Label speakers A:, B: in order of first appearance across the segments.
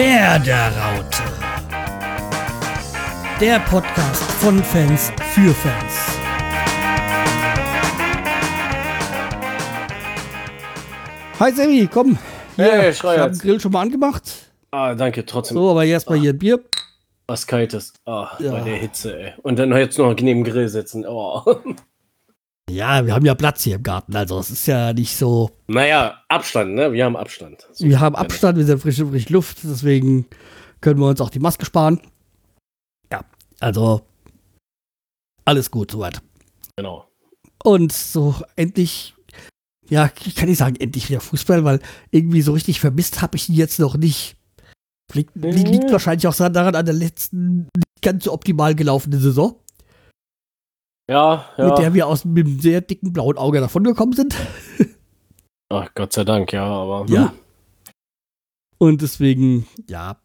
A: Werderaute. Der Podcast von Fans für Fans. Hi Sammy, komm. Hier,
B: Hey,
A: ich habe den Grill schon mal angemacht.
B: Ah, danke, trotzdem.
A: So, aber erstmal hier ein Bier.
B: Was kaltes. Ah,
A: Ja.
B: bei der Hitze, ey. Und dann jetzt noch neben dem Grill sitzen. Oh.
A: Ja, wir haben ja Platz hier im Garten, also es ist ja nicht so.
B: naja, Abstand, ne? Wir haben Abstand. So,
A: Wir haben Abstand, wir sind frische, frische Luft, deswegen können wir uns auch die Maske sparen. Ja, also alles gut soweit.
B: Genau.
A: Und so endlich, ja, ich kann nicht sagen, endlich wieder Fußball, weil irgendwie so richtig vermisst habe ich ihn jetzt noch nicht. Liegt, li- liegt wahrscheinlich auch daran an der letzten nicht ganz so optimal gelaufenen Saison,
B: Ja, ja.
A: mit der wir aus mit einem sehr dicken blauen Auge davongekommen sind.
B: Ach, Gott sei Dank, ja, aber.
A: Ja.
B: hm,
A: Und deswegen, ja,
B: ist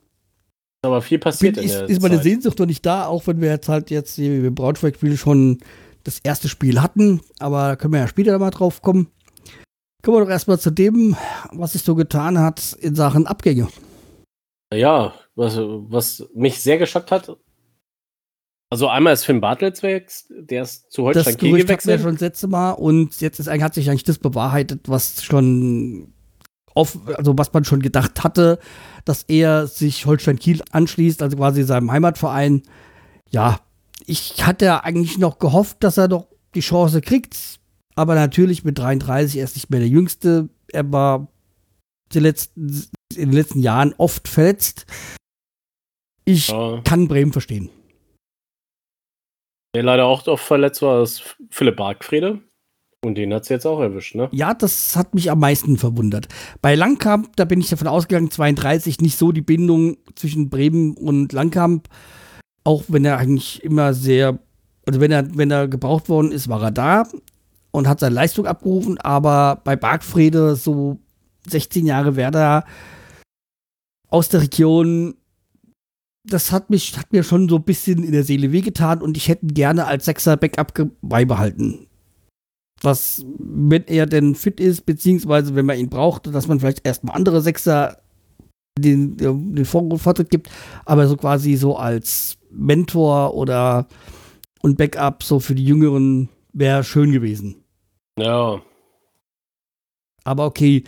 B: aber viel passiert
A: bin,
B: in
A: ist,
B: der
A: ist meine
B: Zeit.
A: Sehnsucht noch nicht da, auch wenn wir jetzt halt jetzt hier im Braunschweig-Spiel schon das erste Spiel hatten. Aber da können wir ja später mal drauf kommen. Kommen wir doch erstmal zu dem, was sich so getan hat in Sachen Abgänge.
B: Ja, was, was mich sehr geschockt hat. Also einmal ist Finn Bartels weg, der ist zu
A: Das
B: Holstein Kiel
A: Gerücht hatten wir
B: gewechselt.
A: schon das letzte Mal und jetzt ist, hat sich eigentlich das bewahrheitet, was schon auf, also was man schon gedacht hatte, dass er sich Holstein Kiel anschließt, also quasi seinem Heimatverein. Ja, ich hatte eigentlich noch gehofft, dass er doch die Chance kriegt, aber natürlich mit 33 er ist nicht mehr der Jüngste. Er war die letzten, in den letzten Jahren oft verletzt. Ich
B: Ja,
A: kann Bremen verstehen.
B: Der leider auch oft verletzt war, ist Philipp Bargfrede. Und den hat es jetzt auch erwischt, ne?
A: Ja, das hat mich am meisten verwundert. Bei Langkamp, da bin ich davon ausgegangen, 32 nicht so die Bindung zwischen Bremen und Langkamp. Auch wenn er eigentlich immer sehr, also wenn er, wenn er gebraucht worden ist, war er da und hat seine Leistung abgerufen. Aber bei Bargfrede, so 16 Jahre Werder aus der Region, das hat mich, hat mir schon so ein bisschen in der Seele wehgetan und ich hätte ihn gerne als Sechser Backup beibehalten was, wenn er denn fit ist, beziehungsweise wenn man ihn braucht, dass man vielleicht erstmal andere Sechser den, den Vor- Vortritt gibt, aber so quasi so als Mentor oder und Backup so für die Jüngeren wäre schön gewesen.
B: Ja.
A: Aber okay,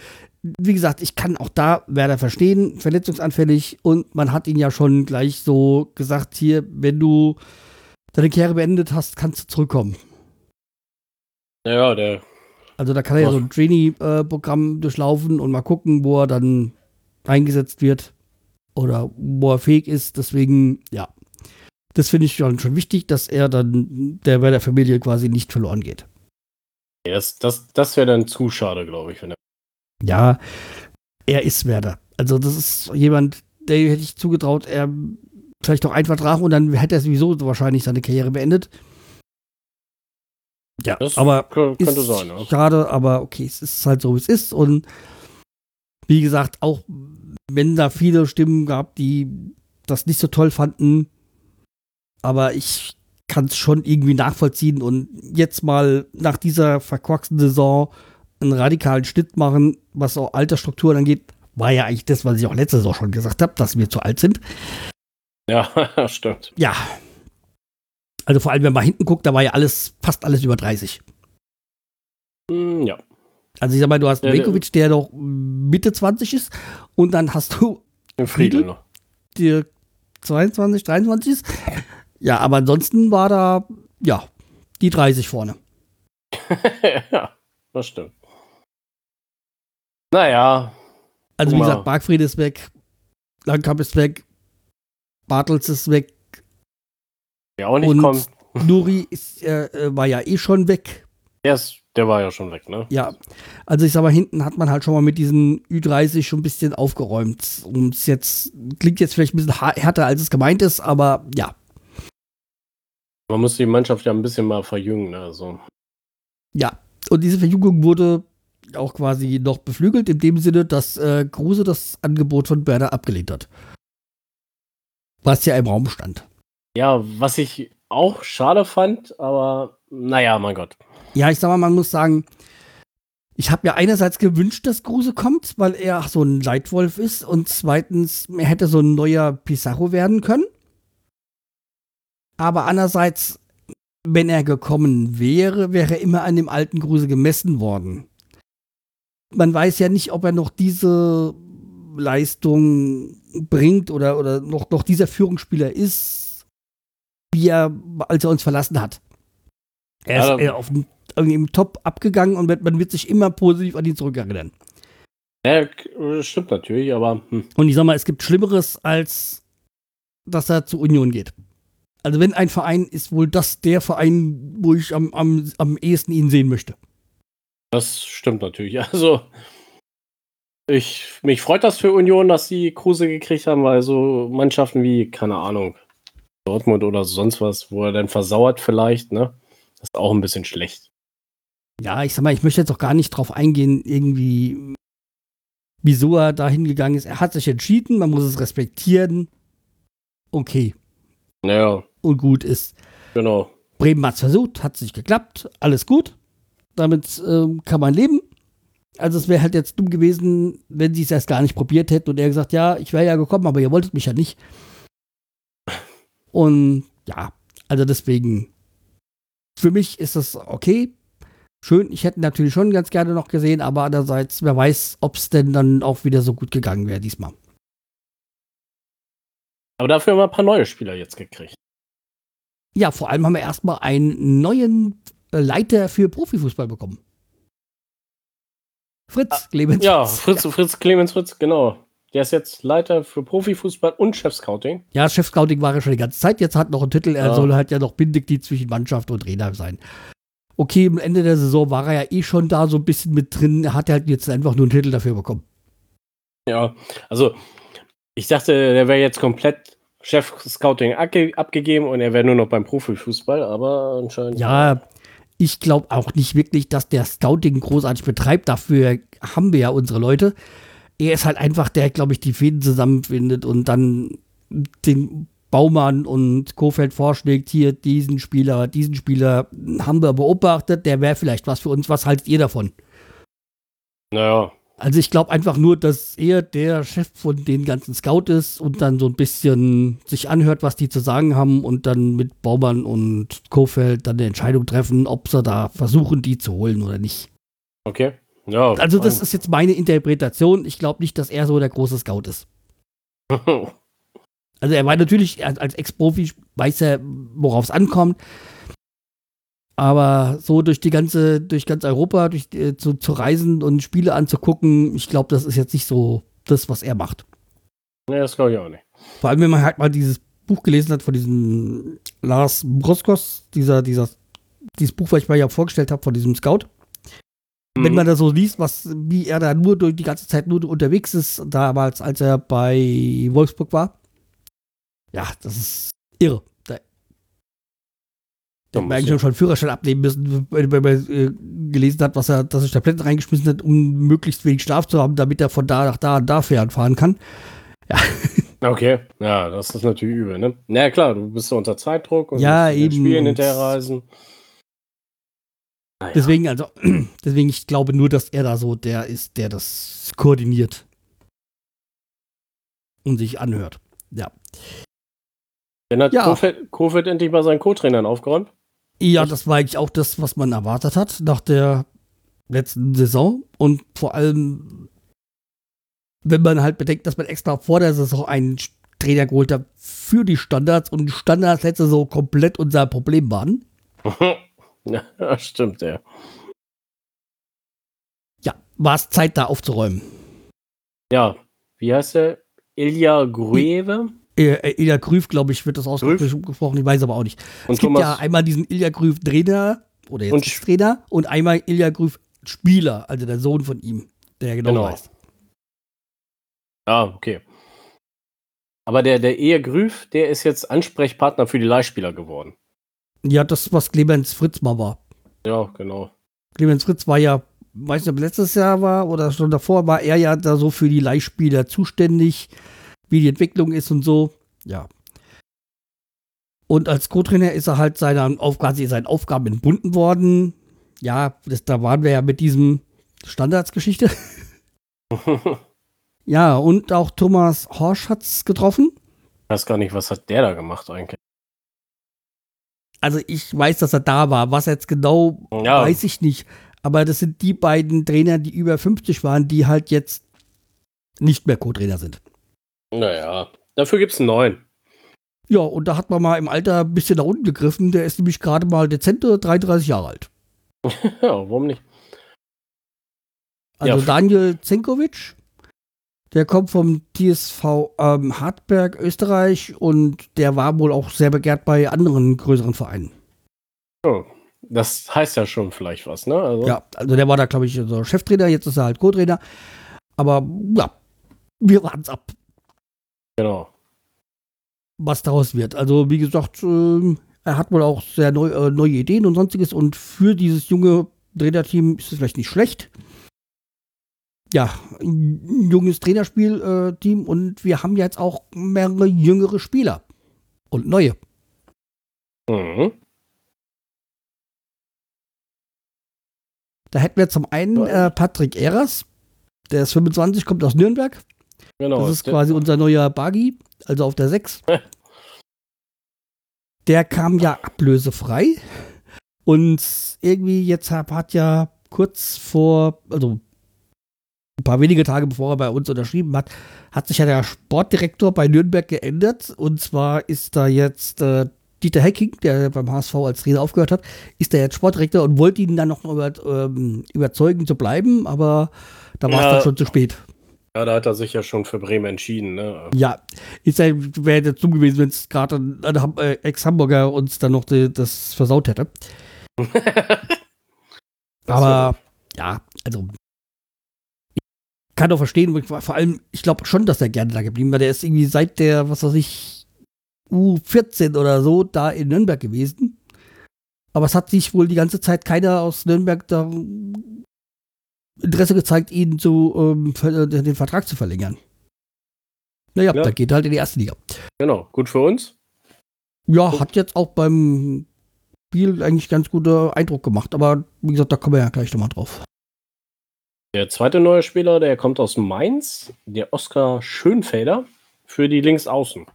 A: wie gesagt, ich kann auch da Werder verstehen, verletzungsanfällig und man hat ihn ja schon gleich so gesagt, hier, wenn du deine Karriere beendet hast, kannst du zurückkommen.
B: Ja, der.
A: Also da kann er ja so ein Trainee-Programm durchlaufen und mal gucken, wo er dann eingesetzt wird oder wo er fähig ist. Deswegen, ja, das finde ich schon, schon wichtig, dass er dann der bei der Familie quasi nicht verloren geht.
B: der ist, das das wäre dann zu schade, glaube ich, wenn er.
A: Ja, er ist Werder. Also das ist jemand, der hätte ich zugetraut, er vielleicht noch einen Vertrag und dann hätte er sowieso wahrscheinlich seine Karriere beendet. Ja,
B: Das
A: aber
B: kö- könnte sein, ja.
A: Schade, aber okay, es ist halt so, wie es ist. Und wie gesagt, auch wenn da viele Stimmen gab, die das nicht so toll fanden, aber ich kann es schon irgendwie nachvollziehen und jetzt mal nach dieser verkorksten Saison einen radikalen Schnitt machen, was auch Altersstrukturen angeht, war ja eigentlich das, was ich auch letzte Saison schon gesagt habe, dass wir zu alt sind.
B: Ja, stimmt.
A: Ja. Also vor allem, wenn man hinten guckt, da war ja alles, fast alles über 30.
B: Hm, ja.
A: Also ich sag mal, du hast
B: Ja, der-
A: Vekovic, der doch Mitte 20 ist und dann hast du
B: Friedel noch.
A: die 22, 23 ist. Ja, aber ansonsten war da, ja, die 30 vorne.
B: ja, das stimmt. Naja,
A: Also wie gesagt, Bargfried ist weg, Langkamp ist weg, Bartels ist weg,
B: der auch nicht
A: Und-
B: kommt.
A: Nuri ist, äh, äh, war ja eh schon weg.
B: Der, ist, der war ja schon weg, ne?
A: Ja, also ich sag mal, hinten hat man halt schon mal mit diesen Ü30 schon ein bisschen aufgeräumt. Und es jetzt, klingt jetzt vielleicht ein bisschen härter, als es gemeint ist, aber ja,
B: Man muss die Mannschaft ja ein bisschen mal verjüngen, ne? Also,
A: Ja, und diese Verjüngung wurde auch quasi noch beflügelt, in dem Sinne, dass äh, Kruse das Angebot von Werder abgelehnt hat. Was ja im Raum stand.
B: ja, was ich auch schade fand, aber naja, mein Gott.
A: Ja, ich sag mal, man muss sagen, Ich habe ja einerseits gewünscht, dass Kruse kommt, weil er so ein Leitwolf ist und zweitens, er hätte so ein neuer Pizarro werden können. Aber andererseits, wenn er gekommen wäre, wäre er immer an dem alten Kruse gemessen worden. Man weiß ja nicht, ob er noch diese Leistung bringt oder, oder noch, noch dieser Führungsspieler ist, wie er, als er uns verlassen hat. Er ist ja, auf dem irgendwie im Top abgegangen und man wird sich immer positiv an ihn zurückerinnern.
B: Ja, stimmt natürlich, aber.
A: Hm. Und ich sag mal, es gibt Schlimmeres, als dass er zur Union geht. Also, wenn ein Verein ist wohl das der Verein, wo ich am, am, am ehesten ihn sehen möchte.
B: Das stimmt natürlich. Also, ich, mich freut das für Union, dass sie Kruse gekriegt haben, weil so Mannschaften wie, keine Ahnung, Dortmund oder sonst was, wo er dann versauert vielleicht, ne? Das ist auch ein bisschen schlecht
A: ja, ich sag mal, ich möchte jetzt auch gar nicht drauf eingehen, irgendwie, wieso er da hingegangen ist. Er hat sich entschieden, man muss es respektieren. Okay.
B: Ja.
A: Und gut ist.
B: Genau.
A: Bremen hat es versucht, hat es nicht geklappt, alles gut. Damit ähm, kann man leben. Also es wäre halt jetzt dumm gewesen, wenn sie es erst gar nicht probiert hätten und er gesagt, ja, ich wäre ja gekommen, aber ihr wolltet mich ja nicht. Und ja, also deswegen, für mich ist das okay schön. Ich hätte natürlich schon ganz gerne noch gesehen, aber andererseits, wer weiß, ob es denn dann auch wieder so gut gegangen wäre diesmal.
B: Aber dafür haben wir ein paar neue Spieler jetzt gekriegt.
A: Ja, vor allem haben wir erstmal einen neuen Leiter für Profifußball bekommen. Fritz ah, Clemens.
B: Ja, Fritz, ja. Fritz Clemens Fritz, genau. Der ist jetzt Leiter für Profifußball und Chef-Scouting.
A: Ja, Chef-Scouting war er schon die ganze Zeit. Jetzt hat noch einen Titel. Er ja. soll halt ja noch Bindeglied zwischen Mannschaft und Trainer sein okay, am Ende der Saison war er ja eh schon da so ein bisschen mit drin. Er hat halt jetzt einfach nur einen Titel dafür bekommen.
B: Ja, also ich dachte, der wäre jetzt komplett Chef-Scouting abgegeben und er wäre nur noch beim Profifußball, aber anscheinend.
A: Ja, ich glaube auch nicht wirklich, dass der Scouting großartig betreibt. Dafür haben wir ja unsere Leute. Er ist halt einfach der, glaube ich, die Fäden zusammenfindet und dann den Baumann und Kofeld vorschlägt, hier diesen Spieler, diesen Spieler haben wir beobachtet, der wäre vielleicht was für uns. Was haltet ihr davon?
B: Naja.
A: Also ich glaube einfach nur, dass er der Chef von den ganzen Scout ist und dann so ein bisschen sich anhört, was die zu sagen haben und dann mit Baumann und Kofeld dann eine Entscheidung treffen, ob sie da versuchen, die zu holen oder nicht.
B: Okay. Ja.
A: Also das ist jetzt meine Interpretation. Ich glaube nicht, dass er so der große Scout ist. Also er war natürlich als Ex-Profi, weiß er, worauf es ankommt. Aber so durch die ganze, durch ganz Europa, durch äh, zu, zu reisen und Spiele anzugucken, ich glaube, das ist jetzt nicht so das, was er macht.
B: Nee, das glaube ich auch nicht.
A: Vor allem, wenn man halt mal dieses Buch gelesen hat von diesem Lars Broskos, dieser, dieser, dieses Buch, was ich mal ja vorgestellt habe, von diesem Scout. Mhm. Wenn man da so liest, was, wie er da nur durch die ganze Zeit nur unterwegs ist, damals, als er bei Wolfsburg war, ja, das ist irre. Da, da man eigentlich schon Führerschein abnehmen müssen, wenn man äh, gelesen hat, was er, dass er Tabletten reingeschmissen hat, um möglichst wenig Schlaf zu haben, damit er von da nach da und da fahren kann.
B: Ja. Okay, ja, das ist natürlich übel, ne? Na ja, klar, du bist unter Zeitdruck und
A: ja, eben.
B: Spielen hinterherreisen.
A: Naja. Deswegen, also, deswegen, ich glaube nur, dass er da so der ist, der das koordiniert und sich anhört. Ja.
B: Dann hat ja. Kofeld, Kofeld endlich mal seinen Co-Trainern aufgeräumt.
A: Ja, das war eigentlich auch das, was man erwartet hat nach der letzten Saison. Und vor allem, wenn man halt bedenkt, dass man extra vor der Saison einen Trainer geholt hat für die Standards und die Standards letzte Saison komplett unser Problem waren.
B: ja, stimmt, ja.
A: Ja, war es Zeit, da aufzuräumen.
B: Ja, wie heißt der? Ilya Grueve?
A: Äh, Ilya Grüf, glaube ich, wird das ausgesprochen, ich weiß aber auch nicht. Und es gibt Thomas ja einmal diesen Ilya Grüf Trainer oder jetzt und Trainer und einmal Ilya Grüf Spieler, also der Sohn von ihm, der genau, genau. weiß.
B: Ah, okay. Aber der, der Ilya Grüf, der ist jetzt Ansprechpartner für die Leihspieler geworden.
A: Ja, das, was Clemens Fritz mal war.
B: Ja, genau.
A: Clemens Fritz war ja, weiß nicht, ob letztes Jahr war oder schon davor, war er ja da so für die Leihspieler zuständig wie die Entwicklung ist und so. Ja. Und als Co-Trainer ist er halt seiner Aufgabe, seinen Aufgaben entbunden worden. Ja, das, da waren wir ja mit diesem Standardsgeschichte. ja, und auch Thomas Horsch hat es getroffen.
B: Ich weiß gar nicht, was hat der da gemacht eigentlich?
A: Also ich weiß, dass er da war. Was jetzt genau, ja. weiß ich nicht. Aber das sind die beiden Trainer, die über 50 waren, die halt jetzt nicht mehr Co-Trainer sind.
B: Naja, dafür gibt es einen neuen.
A: Ja, und da hat man mal im Alter ein bisschen nach unten gegriffen. Der ist nämlich gerade mal dezente 33 Jahre alt.
B: ja, warum nicht?
A: Also ja, Daniel Zenkovic, der kommt vom TSV ähm, Hartberg, Österreich und der war wohl auch sehr begehrt bei anderen größeren Vereinen.
B: Oh, das heißt ja schon vielleicht was, ne?
A: Also. Ja, also der war da, glaube ich, so Cheftrainer, jetzt ist er halt Co-Trainer. Aber ja, wir warten ab.
B: Genau.
A: Was daraus wird. Also, wie gesagt, äh, er hat wohl auch sehr neu, äh, neue Ideen und sonstiges und für dieses junge Trainerteam ist es vielleicht nicht schlecht. Ja, ein junges Trainerspielteam äh, und wir haben jetzt auch mehrere jüngere Spieler und neue. Mhm. Da hätten wir zum einen äh, Patrick Eras, der ist 25, kommt aus Nürnberg. Genau. Das ist quasi unser neuer Buggy, also auf der 6. der kam ja ablösefrei. Und irgendwie jetzt hat, hat ja kurz vor, also ein paar wenige Tage bevor er bei uns unterschrieben hat, hat sich ja der Sportdirektor bei Nürnberg geändert. Und zwar ist da jetzt äh, Dieter Hecking, der beim HSV als Trainer aufgehört hat, ist der jetzt Sportdirektor und wollte ihn dann noch über, ähm, überzeugen zu bleiben, aber da war es ja, dann schon zu spät.
B: Ja, da hat er sich ja schon für Bremen entschieden, ne?
A: Ja, ja, wäre ja dumm gewesen, wenn es gerade ein, ein äh, Ex-Hamburger uns dann noch die, das versaut hätte. aber ja, also ich kann doch verstehen, vor allem, ich glaube schon, dass er gerne da geblieben war. Der ist irgendwie seit der, was weiß ich, U14 oder so da in Nürnberg gewesen. Aber es hat sich wohl die ganze Zeit keiner aus Nürnberg da Interesse gezeigt, ihn zu, ähm, äh, den Vertrag zu verlängern. Naja, ja. da geht halt in die erste Liga.
B: Genau, gut für uns.
A: Ja, hat jetzt auch beim Spiel eigentlich ganz guter Eindruck gemacht, aber wie gesagt, da kommen wir ja gleich nochmal drauf.
B: Der zweite neue Spieler, der kommt aus Mainz, der Oskar Schönfelder für die Linksaußen.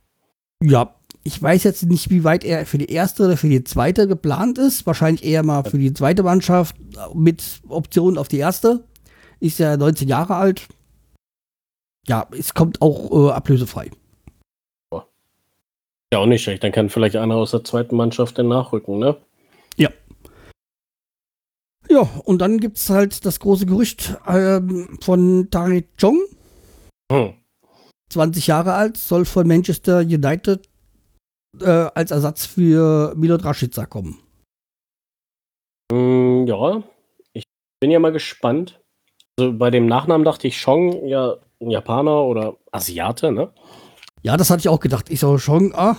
A: Ja, ich weiß jetzt nicht, wie weit er für die erste oder für die zweite geplant ist. Wahrscheinlich eher mal für die zweite Mannschaft mit Option auf die erste. Ist ja 19 Jahre alt. Ja, es kommt auch äh, ablösefrei.
B: Ja, auch nicht schlecht. Dann kann vielleicht einer aus der zweiten Mannschaft dann nachrücken, ne?
A: Ja. Ja, und dann gibt es halt das große Gerücht ähm, von Tari Chong. Hm. 20 Jahre alt, soll von Manchester United äh, als Ersatz für Milot Rashica kommen.
B: Mm, ja, ich bin ja mal gespannt. Also bei dem Nachnamen dachte ich Chong, ja, ein Japaner oder Asiate, ne?
A: Ja, das hatte ich auch gedacht. Ich so, Chong, ah,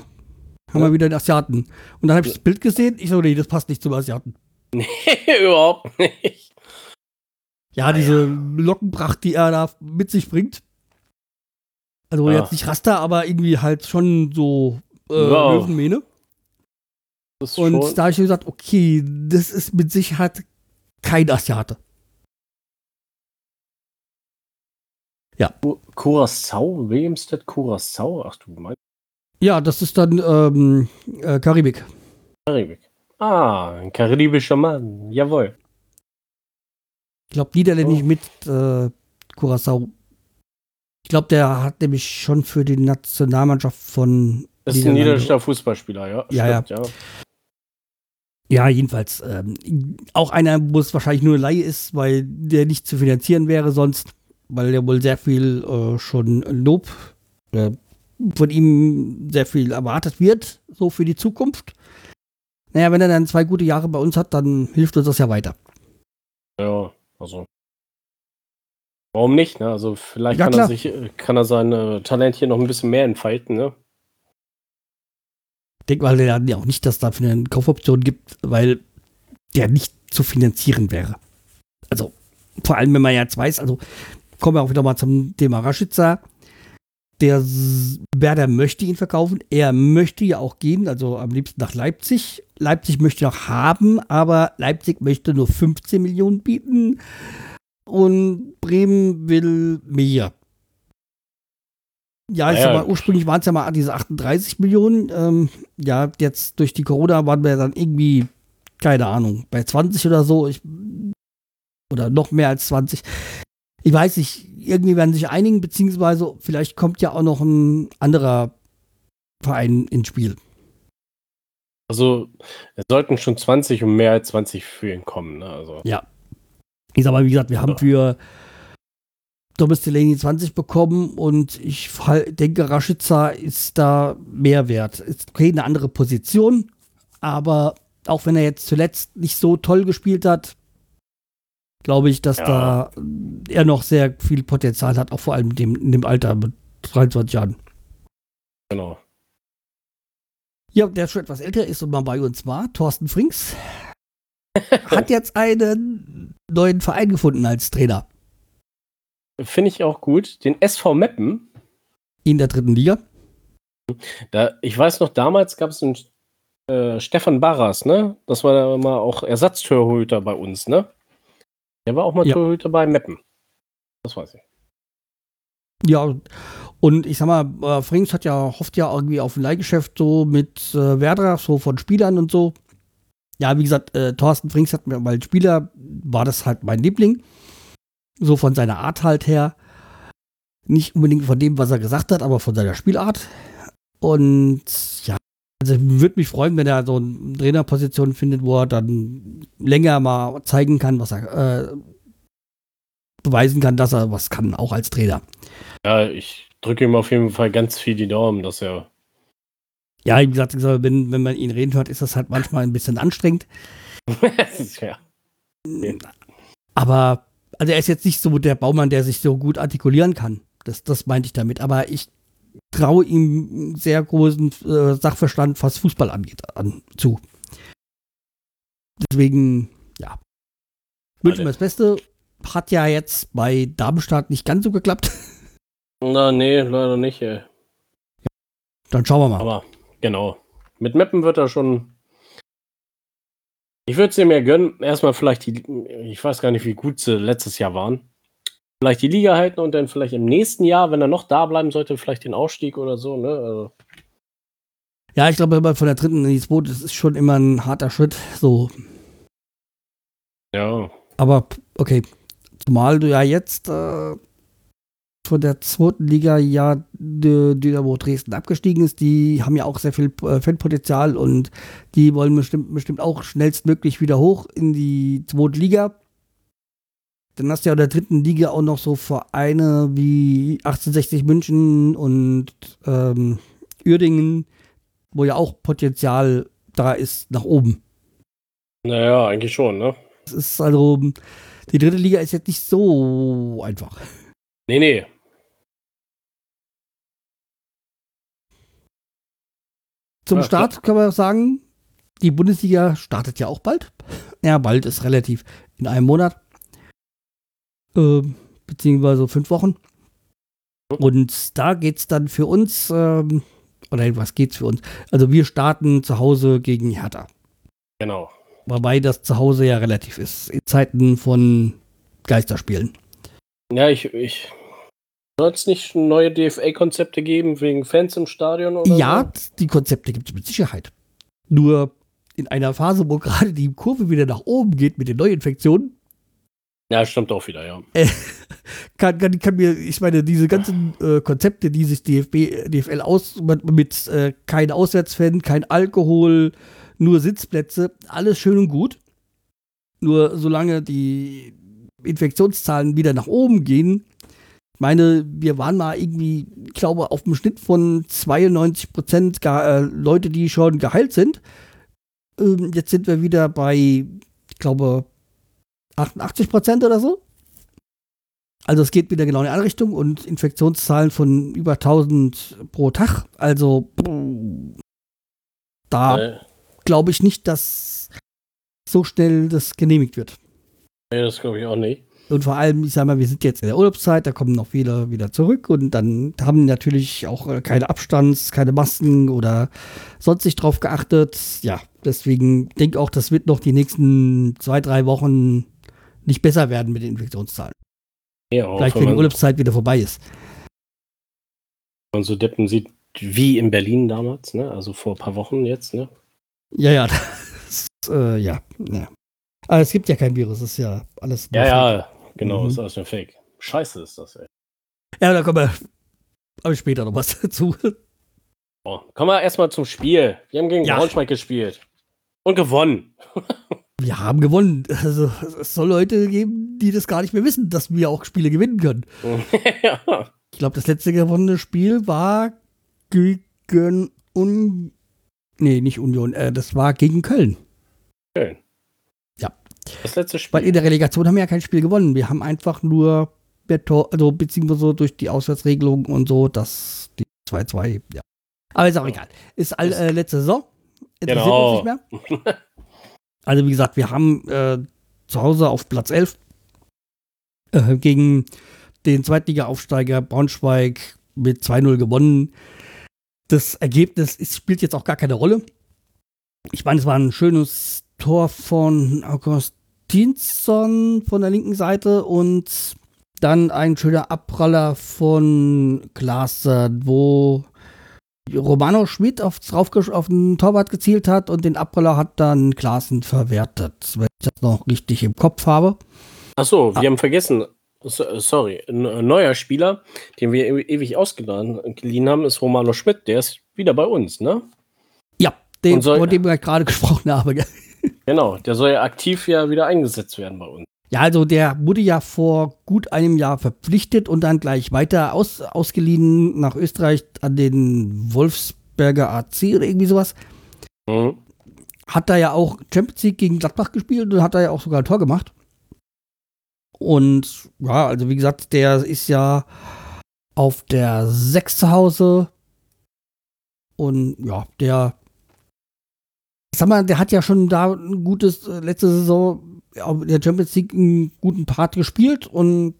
A: haben ja. wir wieder den Asiaten. Und dann habe ich das Bild gesehen. Ich so, nee, das passt nicht zum Asiaten.
B: Nee, überhaupt nicht.
A: Ja, ah, diese Lockenpracht, die er da mit sich bringt. Also ja. jetzt nicht Raster, aber irgendwie halt schon so äh, wow. Löwenmähne. Und schon. da habe ich gesagt, okay, das ist mit Sicherheit kein Asiate.
B: Ja. Curacao? Williamstead Curacao? Ach du meinst.
A: Ja, das ist dann ähm, äh, Karibik.
B: Karibik. Ah, ein karibischer Mann. Jawohl.
A: Ich glaube, Niederländisch oh. mit äh, Curacao. Ich glaube, der hat nämlich schon für die Nationalmannschaft von
B: das ist ein niederländischer Fußballspieler, ja.
A: Ja, Stimmt, ja. ja. Ja, jedenfalls. Ähm, auch einer, wo es wahrscheinlich nur eine Laie ist, weil der nicht zu finanzieren wäre sonst, weil der wohl sehr viel äh, schon Lob äh, von ihm sehr viel erwartet wird, so für die Zukunft. Naja, wenn er dann zwei gute Jahre bei uns hat, dann hilft uns das ja weiter.
B: Ja, also. Warum nicht, ne? Also vielleicht ja, kann, er sich, kann er sein äh, Talent hier noch ein bisschen mehr entfalten, ne?
A: denke mal, der ja auch nicht, dass dafür eine Kaufoption gibt, weil der nicht zu finanzieren wäre. Also, vor allem, wenn man jetzt weiß, also kommen wir auch wieder mal zum Thema Rashica. Der Werder möchte ihn verkaufen. Er möchte ja auch gehen, also am liebsten nach Leipzig. Leipzig möchte noch haben, aber Leipzig möchte nur 15 Millionen bieten. und Bremen will mehr. Ja, ich
B: Naja.
A: mal, ursprünglich waren es ja mal diese 38 Millionen. Ähm, ja, jetzt durch die Corona waren wir dann irgendwie, keine Ahnung, bei 20 oder so. Ich, oder noch mehr als 20. Ich weiß nicht, irgendwie werden sich einigen, beziehungsweise vielleicht kommt ja auch noch ein anderer Verein ins Spiel.
B: Also, es sollten schon 20 und mehr als 20 für ihn kommen. Ne? Also,
A: Ich sag mal, wie gesagt, wir haben
B: Ja.
A: für Thomas Delaney 20 bekommen und ich denke, Rashica ist da mehr wert. Ist okay, eine andere Position, aber auch wenn er jetzt zuletzt nicht so toll gespielt hat, glaube ich, dass
B: Ja.
A: da er noch sehr viel Potenzial hat, auch vor allem in dem, in dem Alter mit 23 Jahren.
B: genau.
A: Ja, der schon etwas älter ist und mal bei uns war, Thorsten Frings, hat jetzt einen neuen Verein gefunden als Trainer
B: Finde ich auch gut. Den SV Meppen,
A: in der dritten Liga.
B: da, ich weiß noch, damals gab es einen äh, Stefan Barras, ne? Das war da mal auch Ersatztorhüter bei uns, ne? Der war auch mal
A: Ja.
B: Torhüter bei Meppen. Das weiß ich.
A: Ja, und ich sag mal, äh, Frings hat ja, hofft ja irgendwie auf ein Leihgeschäft so mit äh, Werder, so von Spielern und so. Ja, wie gesagt, äh, Thorsten Frings hat mir, weil Spieler war das halt mein Liebling. So von seiner Art halt her. Nicht unbedingt von dem, was er gesagt hat, aber von seiner Spielart. Und ja, also würde mich freuen, wenn er so eine Trainerposition findet, wo er dann länger mal zeigen kann, was er äh, beweisen kann, dass er was kann, auch als Trainer.
B: Ja, ich drücke ihm auf jeden Fall ganz viel die Daumen, dass er.
A: Ja, wie gesagt, wenn, wenn man ihn reden hört, ist das halt manchmal ein bisschen anstrengend.
B: ja.
A: Aber, also er ist jetzt nicht so der Baumann, der sich so gut artikulieren kann. Das, das meinte ich damit. Aber ich traue ihm sehr großen äh, Sachverstand, was Fußball angeht, an, zu. Deswegen, ja. Wünschen wir das Beste. Hat ja jetzt bei Darmstadt nicht ganz so geklappt.
B: Na, nee, leider nicht, ey.
A: Dann schauen wir mal.
B: Aber genau. Mit Meppen wird er schon. Ich würde es ihm ja gönnen. Erstmal vielleicht die. Ich weiß gar nicht, wie gut sie letztes Jahr waren. Vielleicht die Liga halten und dann vielleicht im nächsten Jahr, wenn er noch da bleiben sollte, vielleicht den Ausstieg oder so, ne? Also,
A: Ja, ich glaube, von der dritten in die zweite, ist schon immer ein harter Schritt. So,
B: ja.
A: Aber okay, zumal du ja jetzt äh, von der zweiten Liga ja die Dynamo Dresden abgestiegen ist, die haben ja auch sehr viel äh, Fanpotenzial und die wollen bestimmt, bestimmt auch schnellstmöglich wieder hoch in die zweite Liga. Dann hast du ja in der dritten Liga auch noch so Vereine wie 1860 München und ähm, Uerdingen, wo ja auch Potenzial da ist nach oben.
B: Naja, eigentlich schon, ne?
A: Es ist also, die dritte Liga ist jetzt nicht so einfach.
B: Nee, nee.
A: Zum
B: Ja,
A: Start kann man sagen, die Bundesliga startet ja auch bald. Ja, bald ist relativ in einem Monat. Ähm, beziehungsweise fünf Wochen. Und da geht es dann für uns, ähm, oder was geht's für uns? Also wir starten zu Hause gegen Hertha.
B: Genau.
A: Wobei das zu Hause ja relativ ist. In Zeiten von Geisterspielen.
B: Ja, ich. ich soll es nicht neue DFA-Konzepte geben wegen Fans im Stadion oder
A: Ja, die Konzepte gibt es mit Sicherheit. Nur in einer Phase, wo gerade die Kurve wieder nach oben geht mit den Neuinfektionen,
B: so? Ja, stimmt auch wieder, ja.
A: kann, kann, kann mir, ich meine, diese ganzen äh, Konzepte, die sich DFB, DFL aus mit, mit äh, kein Auswärtsfan, kein Alkohol, nur Sitzplätze, alles schön und gut. Nur solange die Infektionszahlen wieder nach oben gehen, ich meine, wir waren mal irgendwie, ich glaube, auf dem Schnitt von 92 Prozent äh, Leute, die schon geheilt sind. Ähm, jetzt sind wir wieder bei, ich glaube, 88 Prozent oder so. Also es geht wieder genau in die andere Richtung und Infektionszahlen von über 1000 pro Tag. Also da
B: Äh,
A: glaube ich nicht, dass so schnell das genehmigt wird.
B: nee, das glaube ich auch nicht.
A: Und vor allem, ich sag mal, wir sind jetzt in der Urlaubszeit, da kommen noch viele wieder zurück und dann haben natürlich auch äh, keine Abstands-, keine Masken oder sonst nicht drauf geachtet. Ja, deswegen denke auch, das wird noch die nächsten zwei, drei Wochen nicht besser werden mit den Infektionszahlen.
B: Ja, auch
A: Vielleicht,
B: wenn
A: wenn die Urlaubszeit wieder vorbei ist.
B: man so Deppen sieht, wie in Berlin damals, ne? Also vor ein paar Wochen jetzt, ne?
A: Ja, ja. Das, äh, ja, ja. Aber es gibt ja kein Virus, es ist ja alles.
B: Ja, ja, genau,
A: Mhm.
B: ist alles nur Fake. Scheiße ist das, ey.
A: Ja, da kommen wir aber später noch was dazu.
B: Oh, kommen wir erstmal zum Spiel. Wir haben gegen
A: Ja.
B: Braunschweig gespielt. Und gewonnen.
A: Wir haben gewonnen. Also, es soll Leute geben, die das gar nicht mehr wissen, dass wir auch Spiele gewinnen können.
B: ja.
A: Ich glaube, das letzte gewonnene Spiel war gegen Un Nee, nicht Union, äh, das war gegen Köln.
B: Schön.
A: Ja.
B: Das letzte Spiel.
A: Weil in der Relegation haben wir ja kein Spiel gewonnen. Wir haben einfach nur per Tor, also beziehungsweise durch die Auswärtsregelung und so, dass die 2-2, ja. Aber ist auch egal. Ist all, äh, letzte Saison. Interessiert
B: Genau.
A: uns nicht mehr. Also wie gesagt, wir haben äh, zu Hause auf Platz 11 äh, gegen den Zweitliga-Aufsteiger Braunschweig mit 2-0 gewonnen. Das Ergebnis ist, spielt jetzt auch gar keine Rolle. Ich meine, es war ein schönes Tor von Augustinsson von der linken Seite und dann ein schöner Abpraller von Klaassen, wo Romano Schmidt auf, drauf, auf den Torwart gezielt hat und den Abpraller hat dann Klaassen verwertet, wenn ich das noch richtig im Kopf habe.
B: Achso, wir
A: Ah.
B: haben vergessen. So, sorry, ein neuer Spieler, den wir e- ewig ausgeliehen geliehen haben, ist Romano Schmidt. Der ist wieder bei uns, ne?
A: Ja, den,
B: soll-
A: von dem ich gerade gesprochen habe. gell?
B: Genau, der soll ja aktiv ja wieder eingesetzt werden bei uns.
A: Ja, also der wurde ja vor gut einem Jahr verpflichtet und dann gleich weiter aus, ausgeliehen nach Österreich an den Wolfsberger AC oder irgendwie sowas.
B: Mhm.
A: Hat da ja auch Champions League gegen Gladbach gespielt und hat da ja auch sogar ein Tor gemacht. Und ja, also wie gesagt, der ist ja auf der 6 zu Hause. Und ja, der, sag mal, der hat ja schon da ein gutes, äh, letzte Saison in der Champions League einen guten Part gespielt und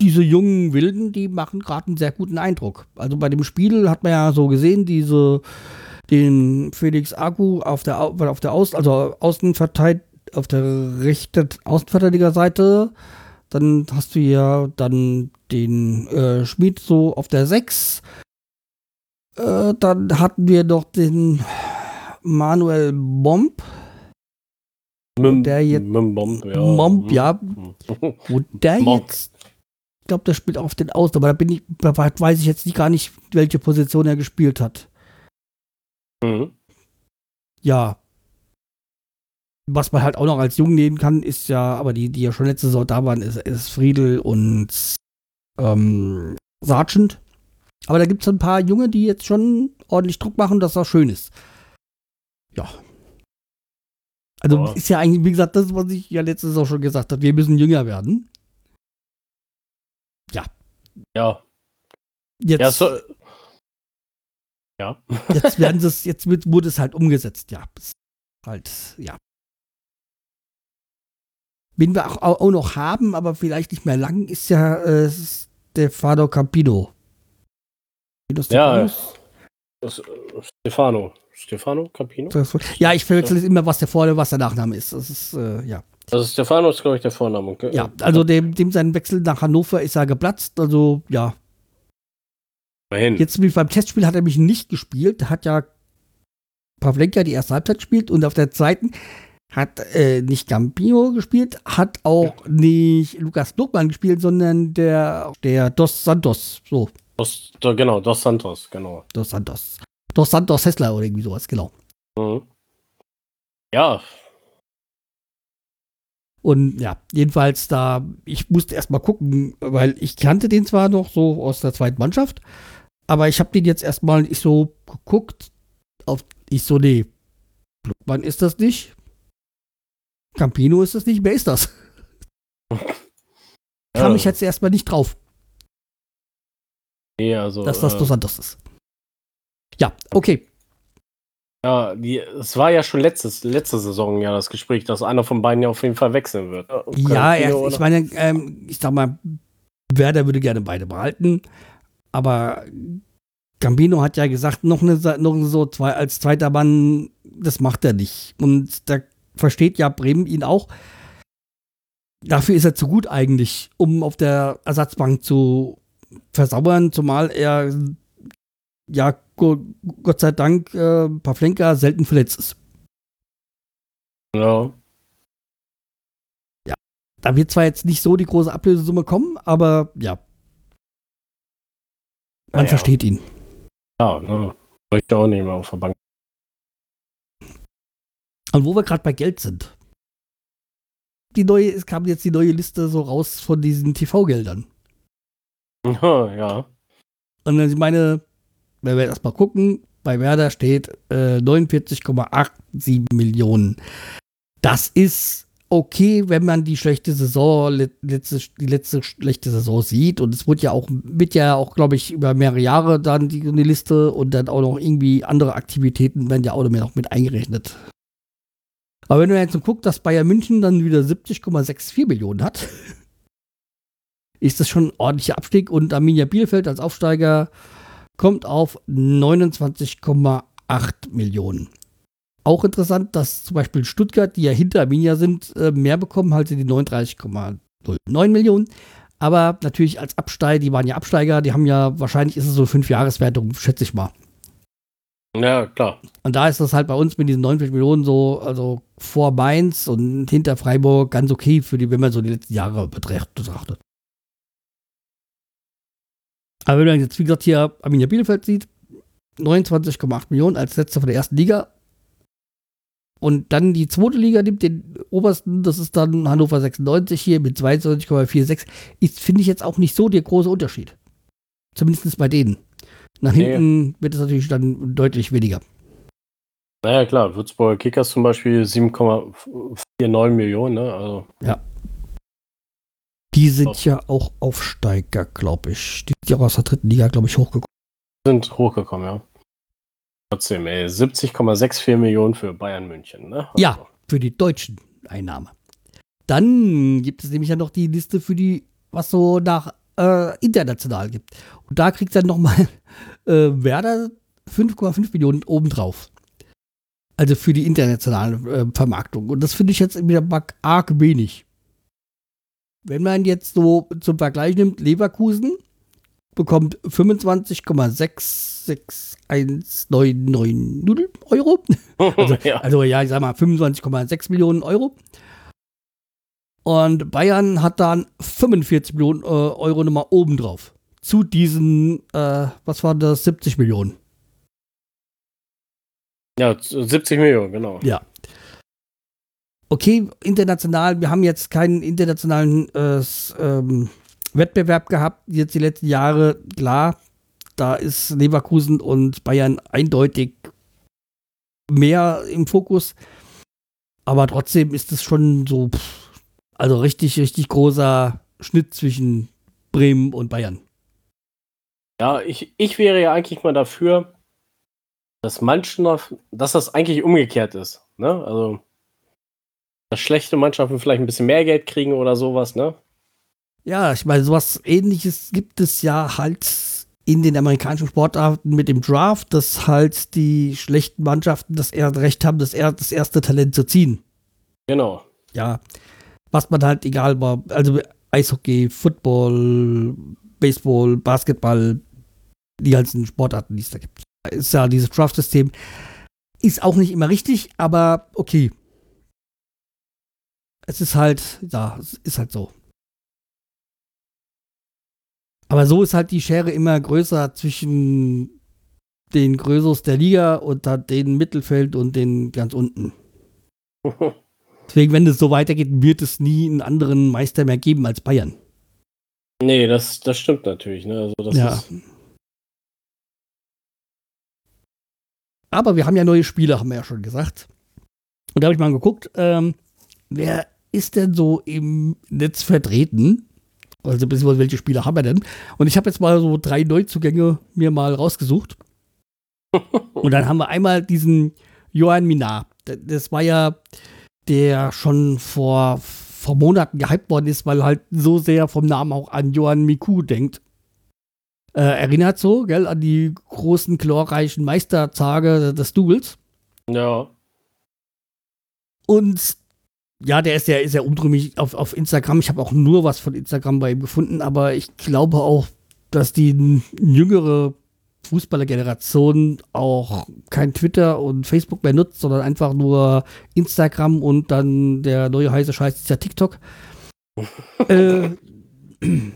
A: diese jungen Wilden, die machen gerade einen sehr guten Eindruck. Also bei dem Spiel hat man ja so gesehen, diese, den Felix Agu auf der, Au- auf der Aus, also Außenverteidiger, auf der rechten Außenverteidigerseite. Dann hast du ja dann den äh, Schmied so auf der 6. Äh, dann hatten wir noch den Manuel Bomb,
B: Mim,
A: der jetzt-
B: Bomb, ja.
A: Momb, ja, wo der jetzt, ich glaube, der spielt auf den Außen, aber da bin ich, da weiß ich jetzt nicht gar nicht, welche Position er gespielt hat.
B: Mhm.
A: Ja. Was man halt auch noch als Jung nehmen kann, ist ja, aber die, die ja schon letzte Saison da waren, ist, ist Friedel und ähm, Sargent. Aber da gibt es ein paar Junge, die jetzt schon ordentlich Druck machen, dass das schön ist. Ja. Also
B: Ja.
A: ist ja eigentlich, wie gesagt, das, was ich ja letzte Saison schon gesagt habe, wir müssen jünger werden.
B: Ja.
A: Jetzt,
B: Ja, so, ja.
A: jetzt werden es, jetzt wird, wurde es halt umgesetzt, ja. Halt, ja. Wen wir auch, auch noch haben, aber vielleicht nicht mehr lang, ist ja äh, Stefano Campino.
B: Ja, das, äh, Stefano. Stefano Capino?
A: Ja, ich verwechsel jetzt immer, was der Vor- was der Nachname ist. Das ist, äh, ja.
B: Also Stefano ist, glaube ich, der Vorname. gell?
A: Ja, also dem, dem sein Wechsel nach Hannover ist er geplatzt. Also, ja.
B: Immerhin.
A: Jetzt wie beim Testspiel hat er mich nicht gespielt. Da hat ja Pavlenka die erste Halbzeit gespielt und auf der zweiten hat äh, nicht Campino gespielt, hat auch nicht Lukas Lobmann gespielt, sondern der, der Dos Santos. So,
B: Dos, do, genau, Dos Santos, genau.
A: Dos Santos. Dos Santos Hessler oder irgendwie sowas, genau.
B: Mhm. Ja,
A: Und ja, jedenfalls da, ich musste erstmal gucken, weil ich kannte den zwar noch so aus der zweiten Mannschaft, aber ich habe den jetzt erstmal ich so geguckt, auf, ich so, nee, Wann ist das nicht? Campino ist das nicht, wer ist das? Kam
B: Ja.
A: ich jetzt erstmal nicht drauf,
B: nee, also.
A: dass das
B: äh,
A: Dos Santos ist. Ja, okay.
B: Ja, die, es war ja schon letztes, letzte Saison ja das Gespräch, dass einer von beiden ja auf jeden Fall wechseln wird.
A: Ja, er, ich meine, ähm, ich sag mal, Werder würde gerne beide behalten, aber Gambino hat ja gesagt, noch, eine, noch so zwei, als zweiter Mann, das macht er nicht. Und da versteht ja Bremen ihn auch. dafür ist er zu gut eigentlich, um auf der Ersatzbank zu versauern, zumal er ja Gott sei Dank äh, Pavlenka selten verletzt ist.
B: Ja.
A: Ja. Da wird zwar jetzt nicht so die große Ablösesumme kommen, aber ja. Man
B: Ja.
A: versteht ihn.
B: Ja, ne. Möchte auch nicht mehr auf der Bank.
A: Und wo wir gerade bei Geld sind. Die neue, es kam jetzt die neue Liste so raus von diesen TV-Geldern.
B: ja.
A: Und dann ich meine, wenn wir erstmal gucken, bei Werder steht äh, 49,87 Millionen. Das ist okay, wenn man die schlechte Saison, le- letzte, die letzte schlechte Saison sieht. Und es wird ja auch, wird ja auch, glaube ich, über mehrere Jahre dann die, die Liste und dann auch noch irgendwie andere Aktivitäten werden ja auch noch mit eingerechnet. Aber wenn du jetzt so guckst, dass Bayern München dann wieder 70,64 Millionen hat, ist das schon ein ordentlicher Abstieg und Arminia Bielefeld als Aufsteiger kommt auf 29,8 Millionen. Auch interessant, dass zum Beispiel Stuttgart, die ja hinter Arminia sind, äh, mehr bekommen, halt sind die 39,09 Millionen. Aber natürlich als Absteiger, die waren ja Absteiger, die haben ja, wahrscheinlich ist es so eine Fünfjahreswertung, schätze ich mal.
B: Ja, klar.
A: Und da ist das halt bei uns mit diesen 49 Millionen so, also vor Mainz und hinter Freiburg ganz okay für die, wenn man so die letzten Jahre betracht- betrachtet. Aber wenn man jetzt, wie gesagt, hier Arminia Bielefeld sieht, 29,8 Millionen als letzter von der ersten Liga. Und dann die zweite Liga nimmt den obersten, das ist dann Hannover 96 hier mit 22,46. Ist, finde ich jetzt auch nicht so der große Unterschied. Zumindest bei denen. Nach
B: Nee.
A: hinten wird es natürlich dann deutlich weniger.
B: Naja, klar. Würzburger Kickers zum Beispiel 7,49 Millionen, ne? Also,
A: Die sind ja auch Aufsteiger, glaube ich. Die sind ja auch aus der dritten Liga, glaube ich, hochgekommen.
B: sind hochgekommen, ja. Trotzdem, ey, 70,64 Millionen für Bayern München, ne? Also,
A: Ja. Für die deutschen Einnahme. Dann gibt es nämlich ja noch die Liste für die, was so nach äh, international gibt. Und da kriegt dann nochmal äh, Werder 5,5 Millionen obendrauf. Also für die internationale äh, Vermarktung. Und das finde ich jetzt wieder arg wenig. Wenn man jetzt so zum Vergleich nimmt, Leverkusen bekommt 25,66199 Euro. Also,
B: ja.
A: also ja, ich sag mal 25,6 Millionen Euro. Und Bayern hat dann 45 Millionen äh, Euro nochmal obendrauf. Zu diesen, äh, was war das, 70 Millionen.
B: ja, 70 Millionen, genau.
A: Ja. Okay, international, wir haben jetzt keinen internationalen äh, ähm, Wettbewerb gehabt, jetzt die letzten Jahre. Klar, da ist Leverkusen und Bayern eindeutig mehr im Fokus. Aber trotzdem ist es schon so, pff, also richtig, richtig großer Schnitt zwischen Bremen und Bayern.
B: Ja, ich, ich wäre ja eigentlich mal dafür, dass manchen, dass das eigentlich umgekehrt ist. Ne? Also, dass schlechte Mannschaften vielleicht ein bisschen mehr Geld kriegen oder sowas, ne?
A: Ja, ich meine, sowas ähnliches gibt es ja halt in den amerikanischen Sportarten mit dem Draft, dass halt die schlechten Mannschaften das Recht haben, das, er das erste Talent zu ziehen.
B: Genau.
A: Ja, was man halt egal war, also Eishockey, Football, Baseball, Basketball, die ganzen Sportarten, die es da gibt. Ist ja dieses Draft-System. Ist auch nicht immer richtig, aber okay. Es ist halt, ja, es ist halt so. Aber so ist halt die Schere immer größer zwischen den Größos der Liga und dann den Mittelfeld und den ganz unten. Deswegen, wenn es so weitergeht, wird es nie einen anderen Meister mehr geben als Bayern.
B: nee, das, das stimmt natürlich, ne? Also, das
A: Ja.
B: ist.
A: Aber wir haben ja neue Spieler, haben wir ja schon gesagt. Und da habe ich mal geguckt, ähm, wer ist denn so im Netz vertreten? Also beziehungsweise welche Spieler haben wir denn? Und ich habe jetzt mal so drei Neuzugänge mir mal rausgesucht. Und dann haben wir einmal diesen Johann Minar. Das war ja der schon vor, vor Monaten gehypt worden ist, weil halt so sehr vom Namen auch an Johann Miku denkt. Äh, erinnert so, gell, an die großen, glorreichen Meistertage des Doubles.
B: Ja.
A: Und ja, der ist ja sehr umdrümmig auf, auf Instagram. Ich habe auch nur was von Instagram bei ihm gefunden, aber ich glaube auch, dass die jüngere Fußballergeneration auch kein Twitter und Facebook mehr nutzt, sondern einfach nur Instagram und dann der neue heiße Scheiß ist ja TikTok. äh,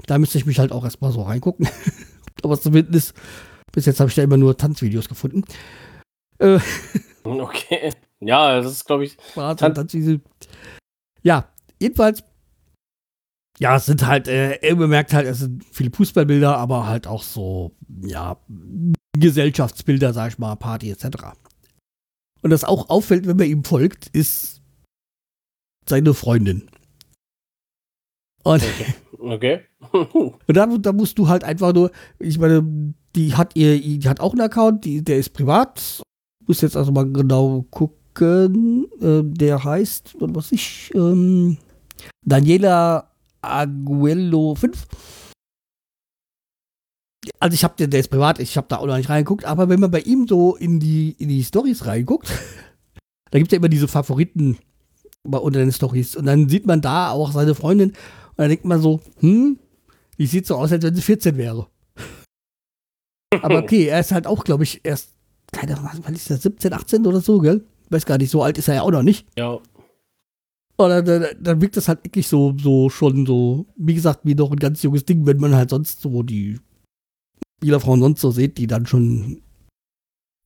A: da müsste ich mich halt auch erstmal so reingucken. Aber zumindest, bis jetzt habe ich da immer nur Tanzvideos gefunden.
B: Äh, okay. Ja, das ist, glaube ich.
A: Tan Tanzvideos. Ja, jedenfalls. Ja, es sind halt, äh, er bemerkt halt, es sind viele Fußballbilder, aber halt auch so, ja, Gesellschaftsbilder, sag ich mal, Party etc. Und das auch auffällt, wenn man ihm folgt, ist seine Freundin.
B: Und, okay. okay.
A: und dann, da musst du halt einfach nur, ich meine, die hat ihr, die hat auch einen Account, die, der ist privat. Muss jetzt also mal genau gucken. Äh, der heißt, was ich, ähm, Daniela Aguello 5. Also ich habe der, der ist privat, ich habe da auch noch nicht reingeguckt, aber wenn man bei ihm so in die, in die Stories reinguckt, da gibt es ja immer diese Favoriten unter den Stories und dann sieht man da auch seine Freundin und dann denkt man so, hm, die sieht so aus, als wenn sie 14 wäre. Aber okay, er ist halt auch, glaube ich, erst, keine Ahnung, was ist das, 17, 18 oder so, gell? Weiß gar nicht, so alt ist er ja auch noch nicht.
B: Ja.
A: Oder dann, dann wirkt das halt wirklich so, so schon so, wie gesagt, wie noch ein ganz junges Ding, wenn man halt sonst so die Spielerfrauen sonst so sieht, die dann schon,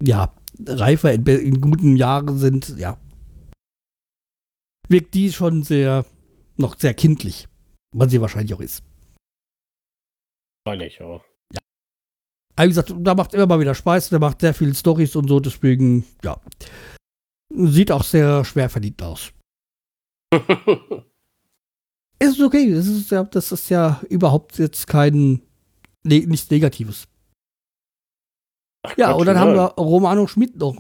A: ja, reifer in, in guten Jahren sind, ja. Wirkt die schon sehr, noch sehr kindlich. Was sie wahrscheinlich auch ist.
B: Wahrscheinlich, ja. ja.
A: Aber wie gesagt, da macht immer mal wieder Spaß, der macht sehr viele Stories und so, deswegen, ja. Sieht auch sehr schwer verdient aus. ist okay, das ist ja, das ist ja überhaupt jetzt kein ne, nichts Negatives. Ach, ja, Gott, und dann haben wir Romano Schmidt noch,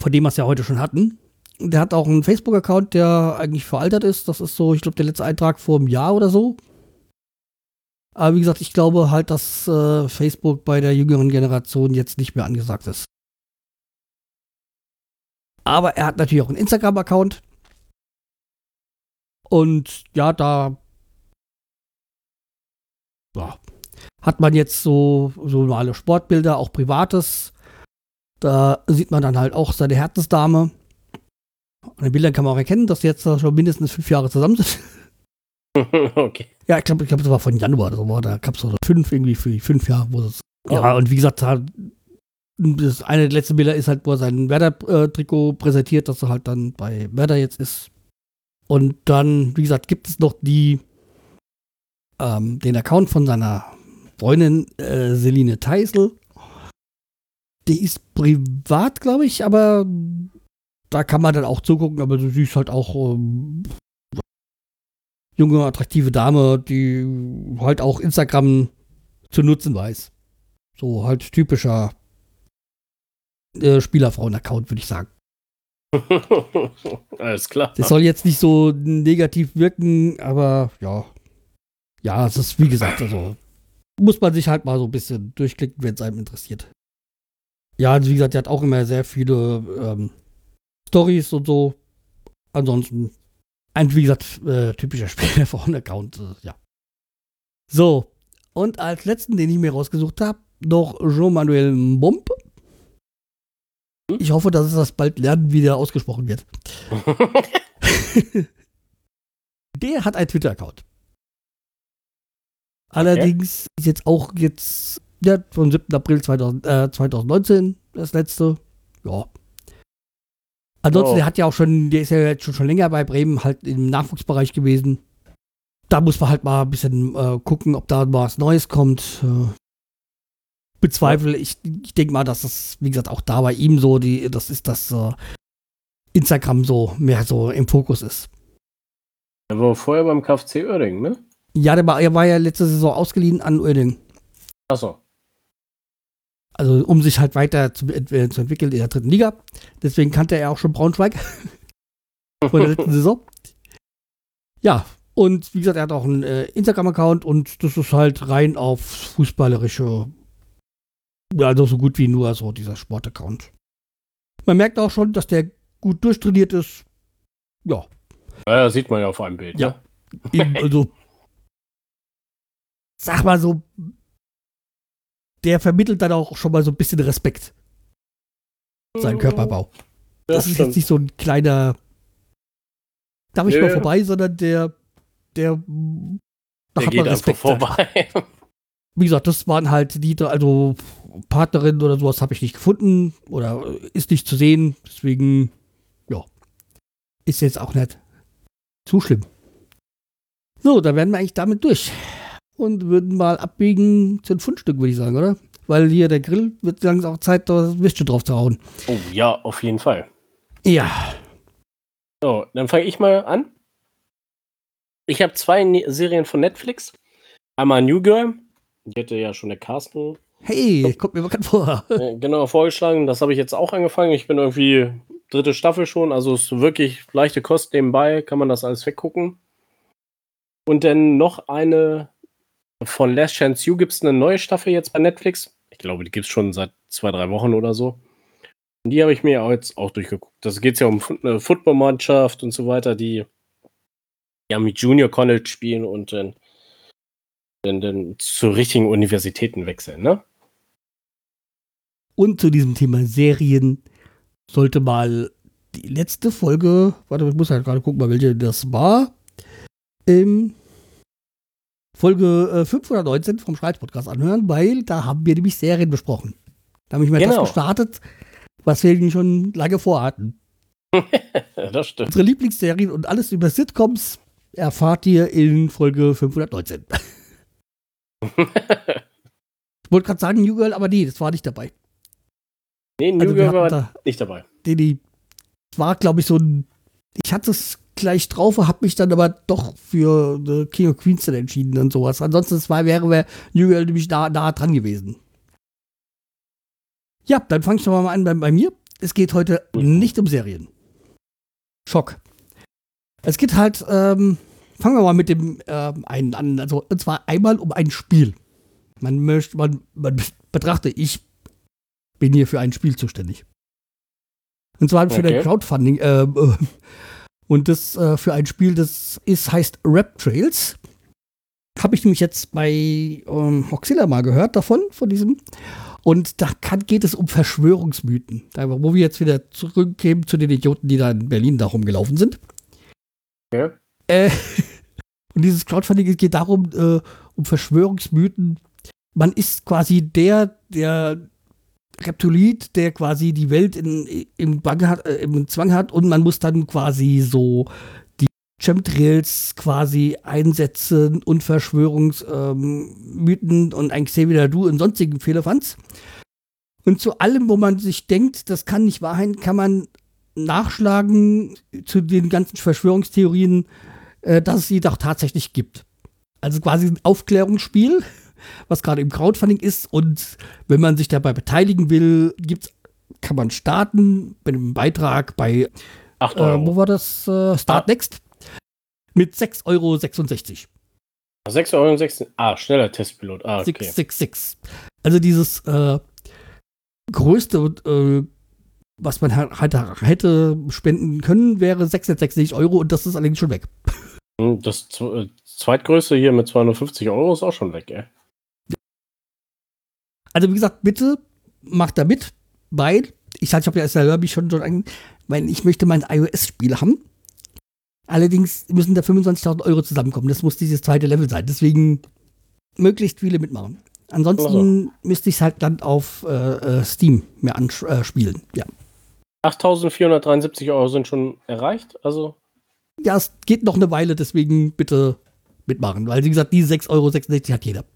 A: von dem wir es ja heute schon hatten der hat auch einen Facebook-Account, der eigentlich veraltet ist. Das ist so, ich glaube, der letzte Eintrag vor einem Jahr oder so. Aber wie gesagt, ich glaube halt, dass äh, Facebook bei der jüngeren Generation jetzt nicht mehr angesagt ist. Aber er hat natürlich auch einen Instagram-Account. Und ja, da ja, hat man jetzt so, so normale Sportbilder, auch privates. Da sieht man dann halt auch seine Herzensdame. An den Bildern kann man auch erkennen, dass sie jetzt schon mindestens fünf Jahre zusammen sind.
B: okay.
A: Ja, ich glaube, ich glaub, das war von Januar oder so. Da gab es so fünf irgendwie für die fünf Jahre, wo es. Ja, ja, und wie gesagt, das eine der letzten Bilder ist halt, wo er sein Werder-Trikot präsentiert, dass er halt dann bei Werder jetzt ist. Und dann, wie gesagt, gibt es noch die, ähm, den Account von seiner Freundin äh, Celine Teisel. Die ist privat, glaube ich, aber da kann man dann auch zugucken, aber du siehst halt auch ähm, junge, attraktive Dame, die halt auch Instagram zu nutzen weiß. So halt typischer äh, Spielerfrauen-Account, würde ich sagen.
B: Alles klar.
A: Das soll jetzt nicht so negativ wirken, aber ja. Ja, es ist wie gesagt, also muss man sich halt mal so ein bisschen durchklicken, wenn es einem interessiert. Ja, also wie gesagt, der hat auch immer sehr viele ähm, Stories und so. Ansonsten, ein, wie gesagt, äh, typischer Spieler von Account, äh, ja. So, und als letzten, den ich mir rausgesucht habe, noch Jean-Manuel Momp. Hm? Ich hoffe, dass es das bald lernen, wie der ausgesprochen wird. der hat einen Twitter-Account. Allerdings okay. ist jetzt auch jetzt ja, vom 7. April 2000, äh, 2019 das letzte. Ja, Ansonsten, oh. der hat ja auch schon, der ist ja jetzt schon, schon länger bei Bremen halt im Nachwuchsbereich gewesen. Da muss man halt mal ein bisschen äh, gucken, ob da was Neues kommt. Äh, bezweifle, ich, ich denke mal, dass das, wie gesagt, auch da bei ihm so, die, das ist das äh, Instagram so mehr so im Fokus ist.
B: Er war vorher beim KfC Oerding, ne?
A: Ja, der war, er war ja letzte Saison ausgeliehen an Oerding.
B: Achso.
A: Also um sich halt weiter zu, äh, zu, entwickeln in der dritten Liga. Deswegen kannte er auch schon Braunschweig vor der letzten Saison. Ja, und wie gesagt, er hat auch einen äh, Instagram-Account und das ist halt rein auf fußballerische, also so gut wie nur so dieser Sport-Account. Man merkt auch schon, dass der gut durchtrainiert ist. Ja.
B: Ja, sieht man ja auf einem Bild.
A: Ja. Eben, also, sag mal so, der vermittelt dann auch schon mal so ein bisschen Respekt. Seinen Körperbau.
B: Ja,
A: das ist jetzt nicht so ein kleiner, darf ich
B: Nö.
A: mal vorbei, sondern der, der, da
B: Der
A: hat man Respekt.
B: vorbei.
A: Wie gesagt, das waren halt die, also Partnerin oder sowas habe ich nicht gefunden oder ist nicht zu sehen. Deswegen, ja, ist jetzt auch nicht zu schlimm. So, dann wären wir eigentlich damit durch und würden mal abbiegen zu den Fundstück, würde ich sagen, oder? Weil hier der Grill wird langsam auch Zeit, da Würstchen drauf zu hauen.
B: oh ja, auf jeden Fall.
A: Ja,
B: So, dann fange ich mal an. Ich habe zwei Ne- Serien von Netflix. Einmal New Girl. Die hätte ja schon der Carsten
A: hey, kommt mir bekannt vor.
B: äh, genau vorgeschlagen. Das habe ich jetzt auch angefangen. Ich bin irgendwie dritte Staffel schon. Also ist wirklich leichte Kost nebenbei. Kann man das alles weggucken. Und dann noch eine von Last Chance You gibt es eine neue Staffel jetzt bei Netflix. Ich glaube, die gibt es schon seit zwei, drei Wochen oder so. Und die habe ich mir jetzt auch durchgeguckt. Das geht ja um eine Footballmannschaft und so weiter, die ja mit Junior College spielen und dann, dann, dann zu richtigen Universitäten wechseln, ne?
A: Und zu diesem Thema Serien sollte mal die letzte Folge, warte, ich muss halt gerade gucken, mal welche das war. Ähm, Folge äh, 519 vom Schreiz-Podcast anhören, weil da haben wir nämlich Serien besprochen. Da habe ich mal
B: Genau.
A: das gestartet, was wir schon lange vorhatten.
B: das stimmt.
A: Unsere Lieblingsserien und alles über Sitcoms erfahrt ihr in Folge 519. Ich wollte gerade sagen New Girl, aber nee, das war nicht dabei.
B: Nee, New
A: Also
B: Girl war
A: da
B: nicht dabei.
A: die, die war, glaube ich, so ein. Ich hatte es gleich drauf, habe mich dann aber doch für The King of Queens dann entschieden und sowas. Ansonsten zwei wäre wär New Girl nämlich nah, nah dran gewesen. Ja, dann fange ich doch mal an bei, bei mir. Es geht heute nicht um Serien. Schock. Es geht halt, ähm, fangen wir mal mit dem ähm, einen an. Also, und zwar einmal um ein Spiel. Man möchte, man, man betrachte, ich bin hier für ein Spiel zuständig. Und zwar für
B: Okay.
A: der Crowdfunding. Äh, äh, und das äh, für ein Spiel, das ist, heißt Rap Trails. Habe ich nämlich jetzt bei ähm, Hoxilla mal gehört davon, von diesem. Und da kann, geht es um Verschwörungsmythen. Da, wo wir jetzt wieder zurückkämen zu den Idioten, die da in Berlin da rumgelaufen sind.
B: Okay.
A: Äh, und dieses Crowdfunding geht darum, äh, um Verschwörungsmythen. Man ist quasi der, der Reptilit, der quasi die Welt in, im, hat, äh, im Zwang hat und man muss dann quasi so die Chemtrails quasi einsetzen und Verschwörungsmythen und eigentlich sehr wieder du und sonstigen Fehlerfanz. Und zu allem, wo man sich denkt, das kann nicht wahr sein, kann man nachschlagen zu den ganzen Verschwörungstheorien, äh, dass es sie doch tatsächlich gibt. Also quasi ein Aufklärungsspiel, was gerade im Crowdfunding ist. Und wenn man sich dabei beteiligen will, gibt's, kann man starten mit einem Beitrag bei,
B: 8
A: äh,
B: Euro.
A: wo war das? Äh, Start Next mit 6,66 Euro.
B: 6 Euro und 6. Ah, schneller Testpilot. Ah, okay.
A: 666. Also dieses äh, größte, äh, was man halt halt hätte spenden können, wäre 666 Euro und das ist allerdings schon weg.
B: Hm, Das äh, zweitgrößte hier mit 250 Euro ist auch schon weg, ey.
A: Also wie gesagt, bitte macht da mit, weil ich sag, ich habe ja selber mich schon schon an, weil ich möchte mein iOS-Spiel haben. Allerdings müssen da 25.000 Euro zusammenkommen. Das muss dieses zweite Level sein. Deswegen möglichst viele mitmachen. Ansonsten müsste ich es halt dann auf äh, äh, Steam mir anspielen. Ja.
B: 8.473 Euro sind schon erreicht. Also,
A: ja, es geht noch eine Weile, deswegen bitte mitmachen. Weil, wie gesagt, die 6,66 Euro hat jeder.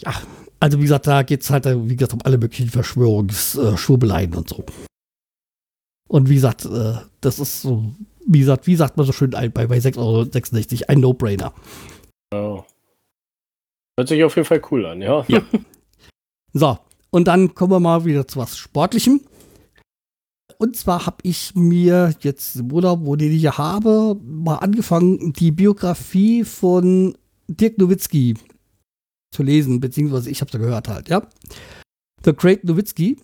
A: Ja, also wie gesagt, da geht es halt, äh, wie gesagt, um alle möglichen Verschwörungsschwurbeleien und so. Und wie gesagt, äh, das ist so, wie gesagt, wie sagt man so schön bei, bei 6,66 Euro, ein No-Brainer.
B: ja. Hört sich auf jeden Fall cool an, ja.
A: Ja. So, und dann kommen wir mal wieder zu was Sportlichem. Und zwar habe ich mir jetzt im Urlaub, wo den ich ja habe, mal angefangen, die Biografie von Dirk Nowitzki zu lesen, beziehungsweise ich habe sie gehört halt, ja. The Great Nowitzki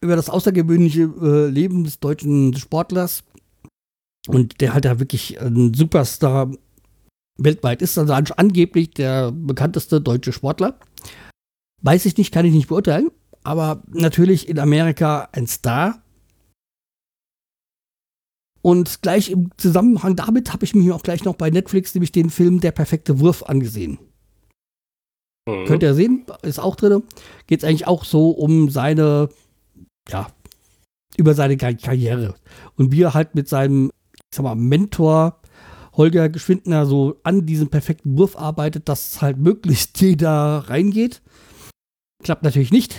A: über das außergewöhnliche äh, Leben des deutschen Sportlers Und der halt da wirklich ein Superstar weltweit ist, also angeblich der bekannteste deutsche Sportler. Weiß ich nicht, kann ich nicht beurteilen, aber natürlich in Amerika ein Star. Und gleich im Zusammenhang damit habe ich mir auch gleich noch bei Netflix nämlich den Film Der perfekte Wurf angesehen. Mhm. Könnt ihr sehen, ist auch drin. Geht es eigentlich auch so um seine, ja, über seine Karriere. Und wie er halt mit seinem, ich sag mal, Mentor Holger Geschwindner so an diesem perfekten Wurf arbeitet, dass halt möglichst jeder reingeht. Klappt natürlich nicht.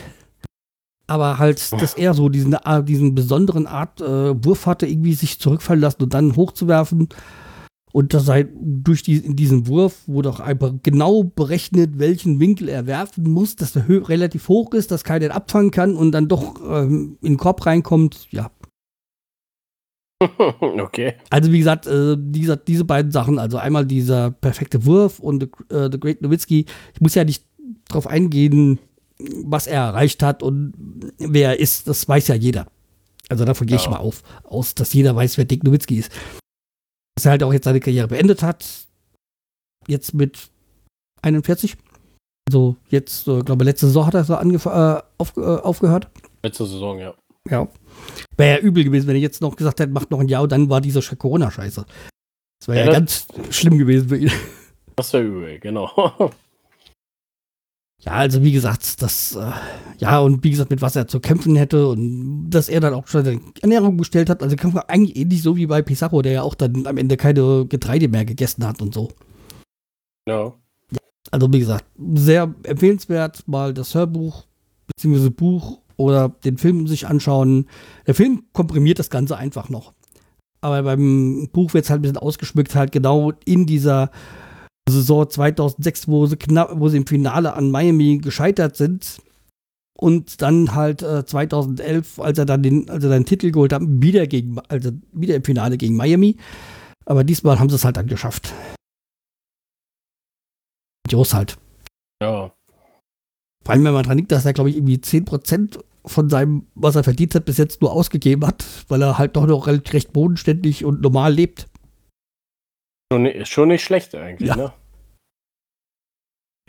A: Aber halt, dass er so diesen, äh, diesen besonderen Art äh, Wurf hatte, irgendwie sich zurückfallen lassen und dann hochzuwerfen. Und dass halt durch die, in diesen Wurf wurde auch einfach genau berechnet, welchen Winkel er werfen muss, dass der relativ hoch ist, dass keiner abfangen kann und dann doch ähm, in den Korb reinkommt. Ja,
B: okay.
A: Also wie gesagt, äh, dieser, diese beiden Sachen, also einmal dieser perfekte Wurf und äh, The Great Nowitzki, ich muss ja nicht drauf eingehen, was er erreicht hat und wer er ist, das weiß ja jeder. Also davon gehe ja. ich mal auf, aus, dass jeder weiß, wer Dick Nowitzki ist. Dass er halt auch jetzt seine Karriere beendet hat, jetzt mit 41. Also jetzt, äh, glaube letzte Saison hat er so äh, auf, äh, aufgehört.
B: Letzte Saison, ja.
A: Ja. Wäre ja übel gewesen, wenn ich jetzt noch gesagt hätte, macht noch ein Jahr und dann war diese Corona-Scheiße. Das wäre ja, ja ganz schlimm gewesen für ihn.
B: Das wäre übel, genau.
A: Ja, also wie gesagt, das, äh, ja, und wie gesagt, mit was er zu kämpfen hätte und dass er dann auch schon seine Ernährung gestellt hat. Also kämpfen wir eigentlich ähnlich so wie bei Pizarro, der ja auch dann am Ende keine Getreide mehr gegessen hat und so.
B: Ja. ja
A: also wie gesagt, sehr empfehlenswert, mal das Hörbuch bzw. Buch oder den Film sich anschauen. Der Film komprimiert das Ganze einfach noch. Aber beim Buch wird es halt ein bisschen ausgeschmückt, halt genau in dieser Saison 2006, wo sie, knapp, wo sie im Finale an Miami gescheitert sind. Und dann halt äh, 2011, als er dann den, als er den Titel geholt hat, wieder gegen, also wieder im Finale gegen Miami. Aber diesmal haben sie es halt dann geschafft. Jos halt.
B: Ja.
A: Vor allem, wenn man dran liegt, dass er, glaube ich, irgendwie 10% von seinem, was er verdient hat, bis jetzt nur ausgegeben hat, weil er halt doch noch recht bodenständig und normal lebt.
B: Schon, schon nicht schlecht eigentlich,
A: ja.
B: ne?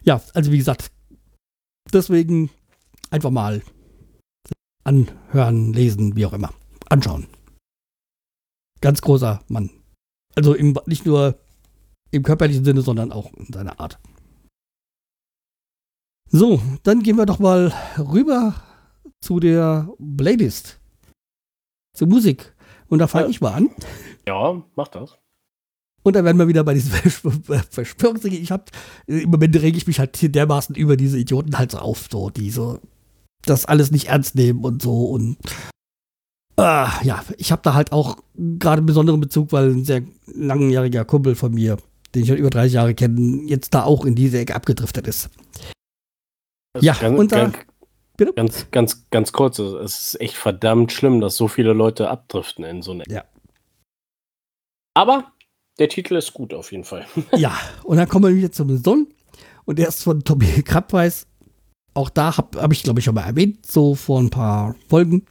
A: Ja, also wie gesagt, deswegen einfach mal anhören, lesen, wie auch immer. Anschauen. Ganz großer Mann. Also im, nicht nur im körperlichen Sinne, sondern auch in seiner Art. So, dann gehen wir doch mal rüber zu der Playlist. Zur Musik. Und da fange ja. ich mal an.
B: Ja, mach das.
A: Und dann werden wir wieder bei diesen Verschwörungsdingen. Ich hab, im Moment rege ich mich halt hier dermaßen über diese Idioten halt so auf, so, die so das alles nicht ernst nehmen und so. Und äh, ja, ich habe da halt auch gerade einen besonderen Bezug, weil ein sehr langjähriger Kumpel von mir, den ich schon über 30 Jahre kenne, jetzt da auch in diese Ecke abgedriftet ist.
B: ja, ganz, und da, Bitte? Ganz, ganz, ganz kurz, es ist echt verdammt schlimm, dass so viele Leute abdriften in so eine.
A: Ja.
B: Aber der Titel ist gut auf jeden Fall.
A: ja, und dann kommen wir wieder zum Sohn. Und der ist von Tommy Krabweis. Auch da habe hab ich, glaube ich, schon mal erwähnt, so vor ein paar Folgen.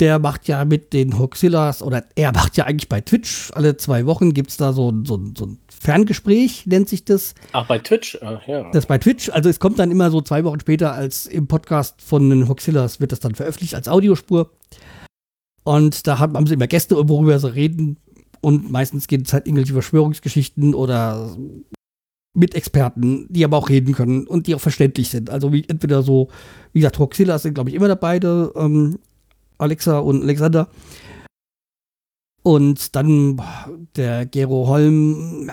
A: Der macht ja mit den Hoxillas, oder er macht ja eigentlich bei Twitch, alle zwei Wochen gibt es da so, so, so ein Ferngespräch, nennt sich das.
B: Ach, bei Twitch? Ach, ja.
A: Das bei Twitch. Also es kommt dann immer so zwei Wochen später als im Podcast von den Hoxillas wird das dann veröffentlicht als Audiospur. Und da haben, haben sie immer Gäste, worüber sie reden. Und meistens geht es halt irgendwelche Verschwörungsgeschichten oder mit Experten, die aber auch reden können und die auch verständlich sind. Also wie, entweder so, wie gesagt, Hoxillas sind, glaube ich, immer dabei, ähm, Alexa und Alexander. Und dann der Gero Holm,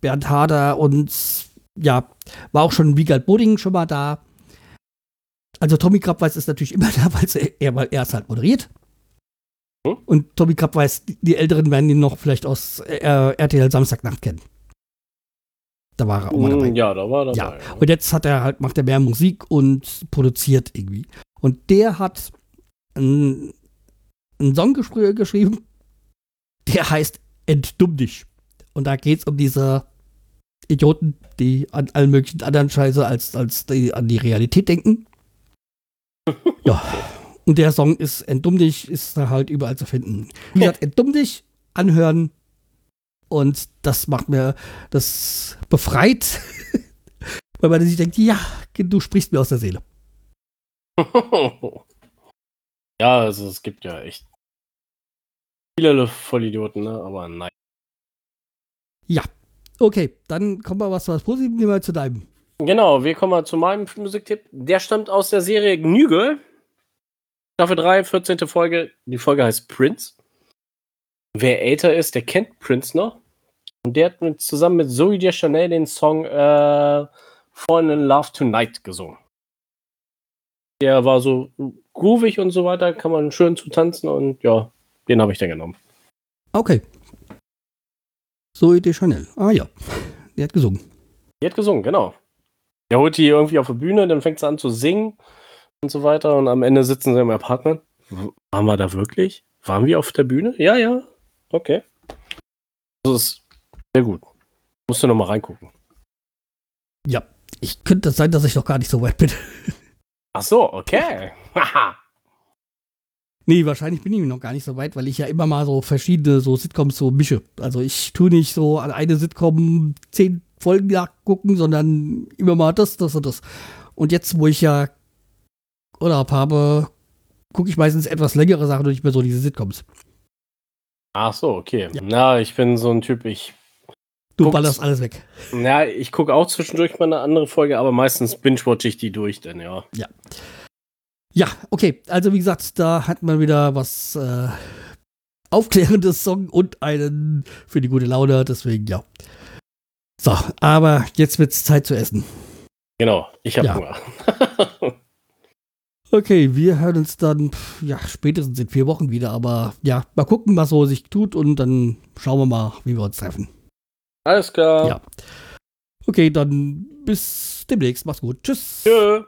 A: Bernd Hader und ja, war auch schon Wiegald Boding schon mal da. Also Tommy Krabweis ist natürlich immer da, weil er, weil er es halt moderiert. Hm? Und Tommy Krabweis, die Älteren werden ihn noch vielleicht aus äh, RTL Samstagnacht kennen. Da war er auch mal dabei.
B: Hm, ja, da war er
A: dabei. Ja. Und jetzt hat er halt, macht er mehr Musik und produziert irgendwie. Und der hat einen, einen Song geschrieben, der heißt Entdumm dich. Und da geht es um diese Idioten, die an allen möglichen anderen Scheiße als, als die, an die Realität denken. ja. Und der Song ist Entdumm dich, ist da halt überall zu finden. Wie gesagt, Entdumm dich anhören. Und das macht mir, das befreit, weil man sich denkt, ja, du sprichst mir aus der Seele.
B: ja, also es gibt ja echt viele Vollidioten, ne? aber nein.
A: Ja, okay, dann kommen wir was zu was Positivem, nehmen wir zu deinem.
B: Genau, wir kommen mal zu meinem Musiktipp. Der stammt aus der Serie Gnüge. Staffel 3, 14. Folge. Die Folge heißt Prince. Wer älter ist, der kennt Prince noch. Und der hat mit, zusammen mit Zoe Deschanel den Song äh, Fallen in Love Tonight gesungen. Der war so groovig und so weiter, kann man schön zu tanzen und ja, den habe ich dann genommen.
A: Okay. Zoe Deschanel. Ah ja, der hat gesungen.
B: Die hat gesungen, genau. Der holt die irgendwie auf der Bühne, dann fängt sie an zu singen und so weiter und am Ende sitzen sie im Apartment. Waren wir da wirklich? Waren wir auf der Bühne? Ja, ja. Okay. Das ist sehr gut. Musst du noch mal reingucken.
A: Ja, ich könnte sein, dass ich noch gar nicht so weit bin.
B: Ach so, okay.
A: nee, wahrscheinlich bin ich noch gar nicht so weit, weil ich ja immer mal so verschiedene so Sitcoms so mische. Also ich tue nicht so an eine Sitcom zehn Folgen nachgucken, sondern immer mal das, das und das. Und jetzt, wo ich ja Urlaub habe, gucke ich meistens etwas längere Sachen und nicht mehr so diese Sitcoms.
B: Ach so, okay. Ja, Na, ich bin so ein Typ, ich.
A: Du ballerst alles weg.
B: Ja, ich gucke auch zwischendurch mal eine andere Folge, aber meistens binge-watch ich die durch, denn ja.
A: Ja. Ja, okay. Also, wie gesagt, da hat man wieder was äh, aufklärendes Song und einen für die gute Laune, deswegen ja. So, aber jetzt wird's Zeit zu essen.
B: Genau, ich habe ja. Hunger.
A: Okay, wir hören uns dann, ja, spätestens in vier Wochen wieder, aber ja, mal gucken, was so sich tut und dann schauen wir mal, wie wir uns treffen.
B: Alles klar.
A: Ja. Okay, dann bis demnächst. Mach's gut. Tschüss.
B: Tschö.